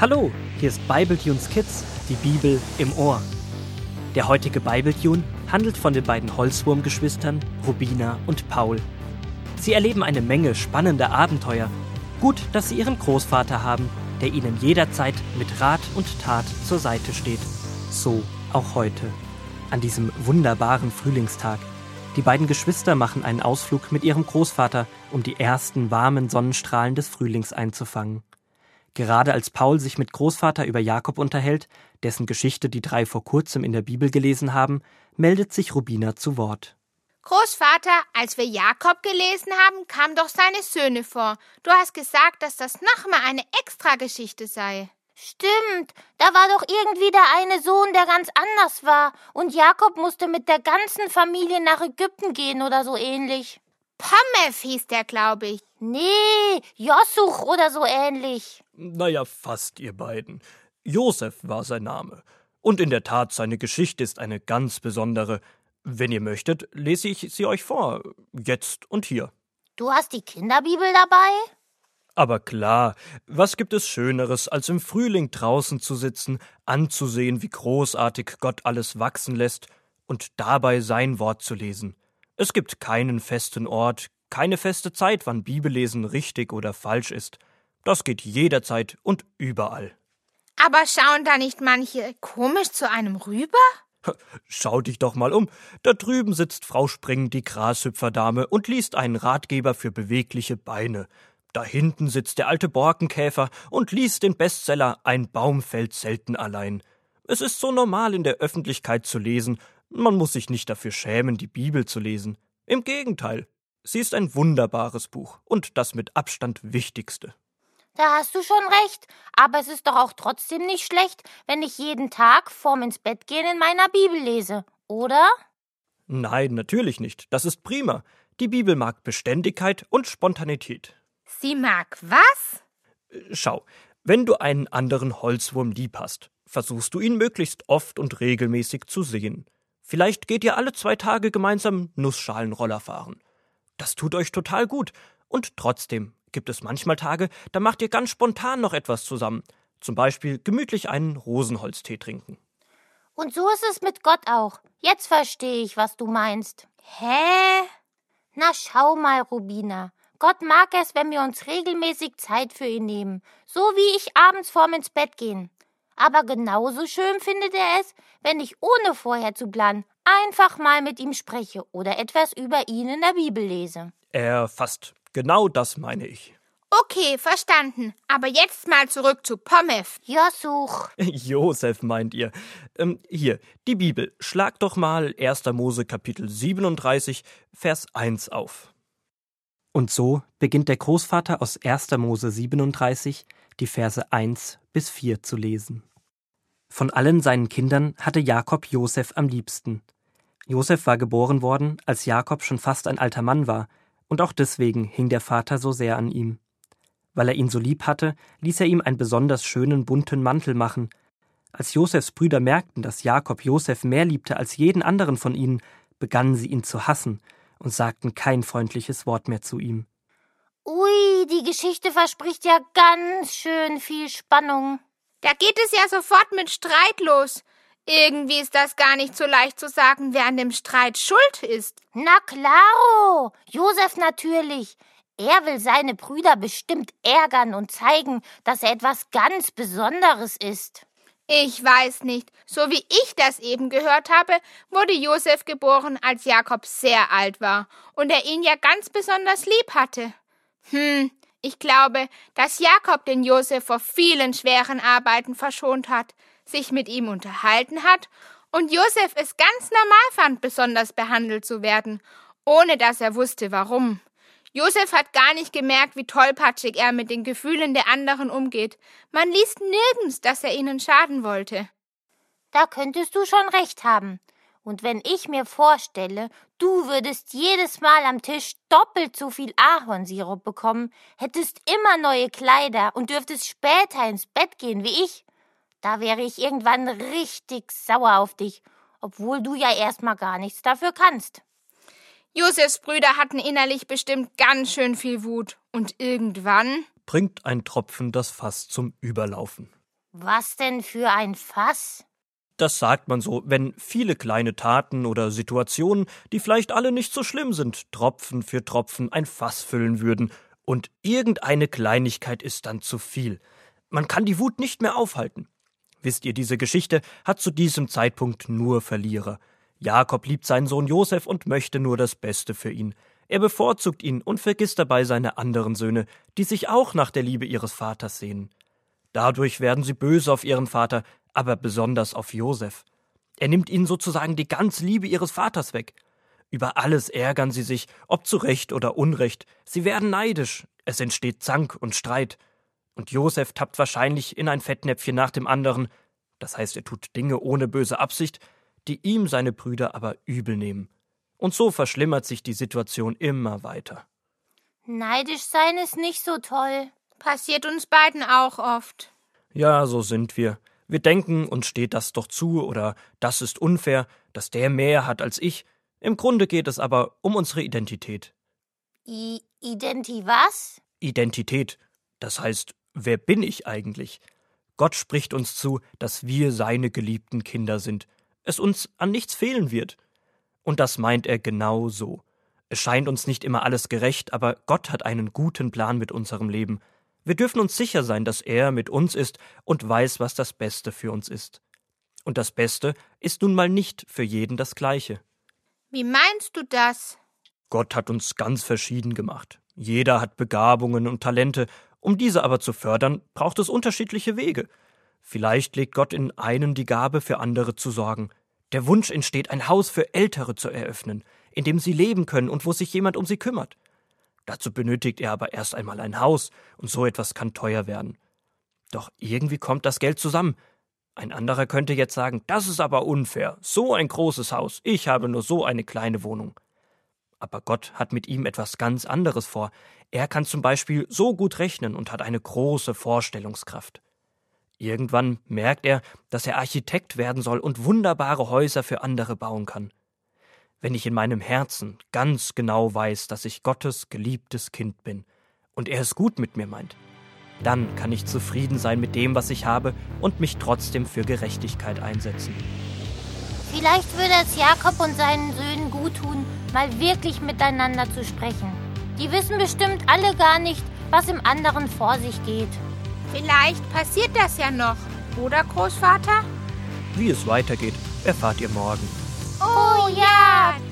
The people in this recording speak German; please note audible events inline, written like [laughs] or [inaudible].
Hallo, hier ist Bibletunes Kids, die Bibel im Ohr. Der heutige Bibletune handelt von den beiden Holzwurmgeschwistern Rubina und Paul. Sie erleben eine Menge spannender Abenteuer. Gut, dass sie ihren Großvater haben, der ihnen jederzeit mit Rat und Tat zur Seite steht. So auch heute, an diesem wunderbaren Frühlingstag. Die beiden Geschwister machen einen Ausflug mit ihrem Großvater, um die ersten warmen Sonnenstrahlen des Frühlings einzufangen. Gerade als Paul sich mit Großvater über Jakob unterhält, dessen Geschichte die drei vor kurzem in der Bibel gelesen haben, meldet sich Rubina zu Wort. Großvater, als wir Jakob gelesen haben, kamen doch seine Söhne vor. Du hast gesagt, dass das nochmal eine Extrageschichte sei. Stimmt, da war doch irgendwie der eine Sohn, der ganz anders war, und Jakob musste mit der ganzen Familie nach Ägypten gehen oder so ähnlich. Pommes hieß der, glaube ich. Nee, Jossuch oder so ähnlich. Naja, fast, ihr beiden. Josef war sein Name. Und in der Tat, seine Geschichte ist eine ganz besondere. Wenn ihr möchtet, lese ich sie euch vor. Jetzt und hier. Du hast die Kinderbibel dabei? Aber klar, was gibt es Schöneres, als im Frühling draußen zu sitzen, anzusehen, wie großartig Gott alles wachsen lässt und dabei sein Wort zu lesen. Es gibt keinen festen Ort, keine feste Zeit, wann Bibellesen richtig oder falsch ist. Das geht jederzeit und überall. Aber schauen da nicht manche komisch zu einem rüber? Schau dich doch mal um. Da drüben sitzt Frau Spring, die Grashüpferdame, und liest einen Ratgeber für bewegliche Beine. Da hinten sitzt der alte Borkenkäfer und liest den Bestseller Ein Baum fällt selten allein. Es ist so normal in der Öffentlichkeit zu lesen, man muss sich nicht dafür schämen, die Bibel zu lesen. Im Gegenteil, sie ist ein wunderbares Buch und das mit Abstand wichtigste. Da hast du schon recht, aber es ist doch auch trotzdem nicht schlecht, wenn ich jeden Tag vorm ins Bett gehen in meiner Bibel lese, oder? Nein, natürlich nicht. Das ist prima. Die Bibel mag Beständigkeit und Spontanität. Sie mag was? Schau, wenn du einen anderen Holzwurm lieb hast, versuchst du ihn möglichst oft und regelmäßig zu sehen. Vielleicht geht ihr alle zwei Tage gemeinsam Nussschalenroller fahren. Das tut euch total gut. Und trotzdem gibt es manchmal Tage, da macht ihr ganz spontan noch etwas zusammen. Zum Beispiel gemütlich einen Rosenholztee trinken. Und so ist es mit Gott auch. Jetzt verstehe ich, was du meinst. Hä? Na schau mal, Rubina. Gott mag es, wenn wir uns regelmäßig Zeit für ihn nehmen, so wie ich abends vorm ins Bett gehen. Aber genauso schön findet er es, wenn ich ohne vorher zu planen einfach mal mit ihm spreche oder etwas über ihn in der Bibel lese. Er fast. Genau das meine ich. Okay, verstanden. Aber jetzt mal zurück zu Pommes. Josuch. [laughs] Josef meint ihr. Ähm, hier, die Bibel. Schlag doch mal 1. Mose Kapitel 37, Vers 1 auf. Und so beginnt der Großvater aus 1. Mose 37 die Verse 1 bis 4 zu lesen. Von allen seinen Kindern hatte Jakob Josef am liebsten. Josef war geboren worden, als Jakob schon fast ein alter Mann war, und auch deswegen hing der Vater so sehr an ihm. Weil er ihn so lieb hatte, ließ er ihm einen besonders schönen bunten Mantel machen. Als Josefs Brüder merkten, dass Jakob Josef mehr liebte als jeden anderen von ihnen, begannen sie ihn zu hassen und sagten kein freundliches Wort mehr zu ihm. Ui, die Geschichte verspricht ja ganz schön viel Spannung. Da geht es ja sofort mit Streit los. Irgendwie ist das gar nicht so leicht zu sagen, wer an dem Streit schuld ist. Na klaro, Josef natürlich. Er will seine Brüder bestimmt ärgern und zeigen, dass er etwas ganz Besonderes ist. Ich weiß nicht. So wie ich das eben gehört habe, wurde Josef geboren, als Jakob sehr alt war und er ihn ja ganz besonders lieb hatte. Hm, ich glaube, dass Jakob den Josef vor vielen schweren Arbeiten verschont hat, sich mit ihm unterhalten hat und Josef es ganz normal fand, besonders behandelt zu werden, ohne dass er wusste warum. Josef hat gar nicht gemerkt, wie tollpatschig er mit den Gefühlen der anderen umgeht. Man liest nirgends, dass er ihnen schaden wollte. Da könntest du schon recht haben. Und wenn ich mir vorstelle, du würdest jedes Mal am Tisch doppelt so viel Ahornsirup bekommen, hättest immer neue Kleider und dürftest später ins Bett gehen wie ich, da wäre ich irgendwann richtig sauer auf dich, obwohl du ja erstmal gar nichts dafür kannst. Josefs Brüder hatten innerlich bestimmt ganz schön viel Wut. Und irgendwann bringt ein Tropfen das Fass zum Überlaufen. Was denn für ein Fass? Das sagt man so, wenn viele kleine Taten oder Situationen, die vielleicht alle nicht so schlimm sind, Tropfen für Tropfen ein Fass füllen würden, und irgendeine Kleinigkeit ist dann zu viel. Man kann die Wut nicht mehr aufhalten. Wisst ihr, diese Geschichte hat zu diesem Zeitpunkt nur Verlierer. Jakob liebt seinen Sohn Josef und möchte nur das Beste für ihn. Er bevorzugt ihn und vergisst dabei seine anderen Söhne, die sich auch nach der Liebe ihres Vaters sehnen. Dadurch werden sie böse auf ihren Vater, aber besonders auf Josef. Er nimmt ihnen sozusagen die ganze Liebe ihres Vaters weg. Über alles ärgern sie sich, ob zu Recht oder Unrecht. Sie werden neidisch. Es entsteht Zank und Streit. Und Josef tappt wahrscheinlich in ein Fettnäpfchen nach dem anderen. Das heißt, er tut Dinge ohne böse Absicht, die ihm seine Brüder aber übel nehmen. Und so verschlimmert sich die Situation immer weiter. Neidisch sein ist nicht so toll. Passiert uns beiden auch oft. Ja, so sind wir. Wir denken, uns steht das doch zu oder das ist unfair, dass der mehr hat als ich. Im Grunde geht es aber um unsere Identität. I Identi was? Identität. Das heißt, wer bin ich eigentlich? Gott spricht uns zu, dass wir seine geliebten Kinder sind, es uns an nichts fehlen wird. Und das meint er genau so. Es scheint uns nicht immer alles gerecht, aber Gott hat einen guten Plan mit unserem Leben. Wir dürfen uns sicher sein, dass er mit uns ist und weiß, was das Beste für uns ist. Und das Beste ist nun mal nicht für jeden das Gleiche. Wie meinst du das? Gott hat uns ganz verschieden gemacht. Jeder hat Begabungen und Talente, um diese aber zu fördern, braucht es unterschiedliche Wege. Vielleicht legt Gott in einen die Gabe, für andere zu sorgen. Der Wunsch entsteht, ein Haus für Ältere zu eröffnen, in dem sie leben können und wo sich jemand um sie kümmert. Dazu benötigt er aber erst einmal ein Haus, und so etwas kann teuer werden. Doch irgendwie kommt das Geld zusammen. Ein anderer könnte jetzt sagen, das ist aber unfair, so ein großes Haus, ich habe nur so eine kleine Wohnung. Aber Gott hat mit ihm etwas ganz anderes vor. Er kann zum Beispiel so gut rechnen und hat eine große Vorstellungskraft. Irgendwann merkt er, dass er Architekt werden soll und wunderbare Häuser für andere bauen kann wenn ich in meinem Herzen ganz genau weiß, dass ich Gottes geliebtes Kind bin und er es gut mit mir meint, dann kann ich zufrieden sein mit dem, was ich habe und mich trotzdem für Gerechtigkeit einsetzen. Vielleicht würde es Jakob und seinen Söhnen gut tun, mal wirklich miteinander zu sprechen. Die wissen bestimmt alle gar nicht, was im anderen vor sich geht. Vielleicht passiert das ja noch, oder Großvater? Wie es weitergeht, erfahrt ihr morgen. yeah!